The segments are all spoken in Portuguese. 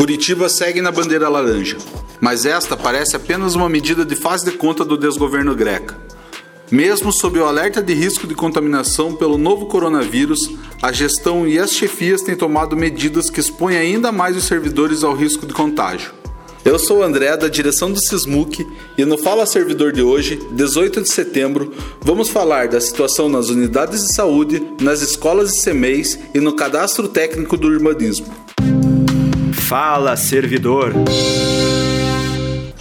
Curitiba segue na bandeira laranja, mas esta parece apenas uma medida de faz de conta do desgoverno greca. Mesmo sob o alerta de risco de contaminação pelo novo coronavírus, a gestão e as chefias têm tomado medidas que expõem ainda mais os servidores ao risco de contágio. Eu sou o André, da direção do Sismuc, e no Fala Servidor de hoje, 18 de setembro, vamos falar da situação nas unidades de saúde, nas escolas e CMEs e no cadastro técnico do urbanismo. Fala Servidor!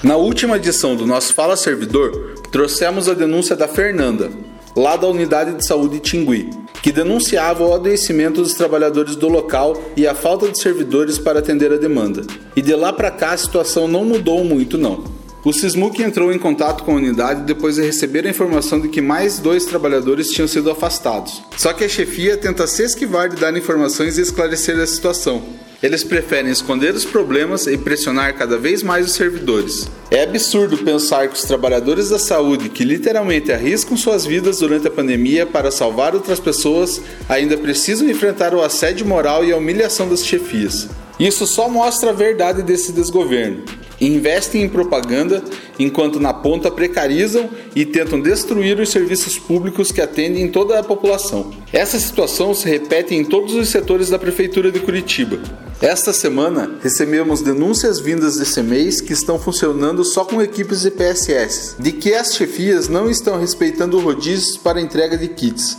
Na última edição do nosso Fala Servidor, trouxemos a denúncia da Fernanda, lá da unidade de saúde Tingui, que denunciava o adoecimento dos trabalhadores do local e a falta de servidores para atender a demanda. E de lá para cá a situação não mudou muito não. O Sismuc entrou em contato com a unidade depois de receber a informação de que mais dois trabalhadores tinham sido afastados. Só que a chefia tenta se esquivar de dar informações e esclarecer a situação, eles preferem esconder os problemas e pressionar cada vez mais os servidores. É absurdo pensar que os trabalhadores da saúde, que literalmente arriscam suas vidas durante a pandemia para salvar outras pessoas, ainda precisam enfrentar o assédio moral e a humilhação das chefias. Isso só mostra a verdade desse desgoverno investem em propaganda, enquanto na ponta precarizam e tentam destruir os serviços públicos que atendem toda a população. Essa situação se repete em todos os setores da Prefeitura de Curitiba. Esta semana recebemos denúncias vindas de CMEs que estão funcionando só com equipes de PSS, de que as chefias não estão respeitando rodízios para entrega de kits,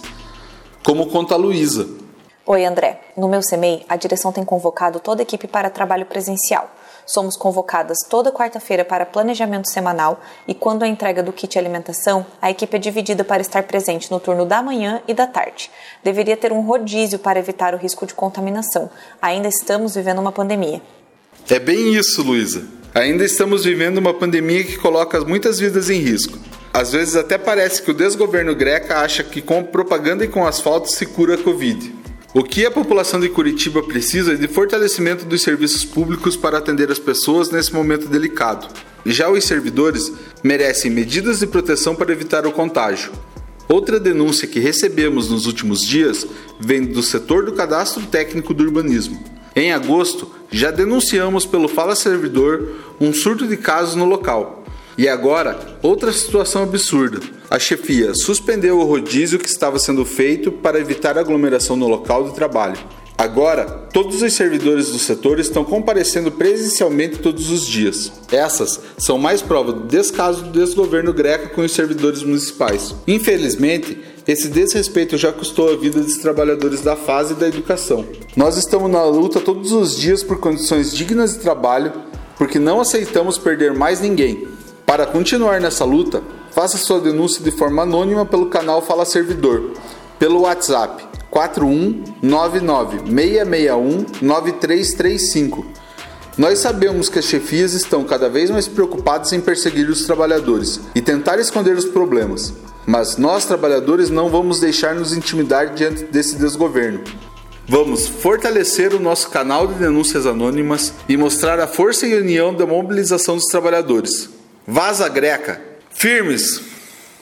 como conta a Luísa. Oi, André. No meu CMEI, a direção tem convocado toda a equipe para trabalho presencial. Somos convocadas toda quarta-feira para planejamento semanal e quando a entrega do kit alimentação, a equipe é dividida para estar presente no turno da manhã e da tarde. Deveria ter um rodízio para evitar o risco de contaminação. Ainda estamos vivendo uma pandemia. É bem isso, Luísa. Ainda estamos vivendo uma pandemia que coloca muitas vidas em risco. Às vezes até parece que o desgoverno greca acha que com propaganda e com asfalto se cura a Covid. O que a população de Curitiba precisa é de fortalecimento dos serviços públicos para atender as pessoas nesse momento delicado. Já os servidores merecem medidas de proteção para evitar o contágio. Outra denúncia que recebemos nos últimos dias vem do setor do cadastro técnico do urbanismo. Em agosto, já denunciamos pelo Fala Servidor um surto de casos no local. E agora, outra situação absurda. A chefia suspendeu o rodízio que estava sendo feito para evitar aglomeração no local de trabalho. Agora, todos os servidores do setor estão comparecendo presencialmente todos os dias. Essas são mais prova do descaso do desgoverno greco com os servidores municipais. Infelizmente, esse desrespeito já custou a vida dos trabalhadores da fase da educação. Nós estamos na luta todos os dias por condições dignas de trabalho, porque não aceitamos perder mais ninguém. Para continuar nessa luta, faça sua denúncia de forma anônima pelo canal Fala Servidor, pelo WhatsApp 41961-661-9335. Nós sabemos que as chefias estão cada vez mais preocupadas em perseguir os trabalhadores e tentar esconder os problemas, mas nós, trabalhadores, não vamos deixar nos intimidar diante desse desgoverno. Vamos fortalecer o nosso canal de denúncias anônimas e mostrar a força e união da mobilização dos trabalhadores. Vaza Greca, firmes!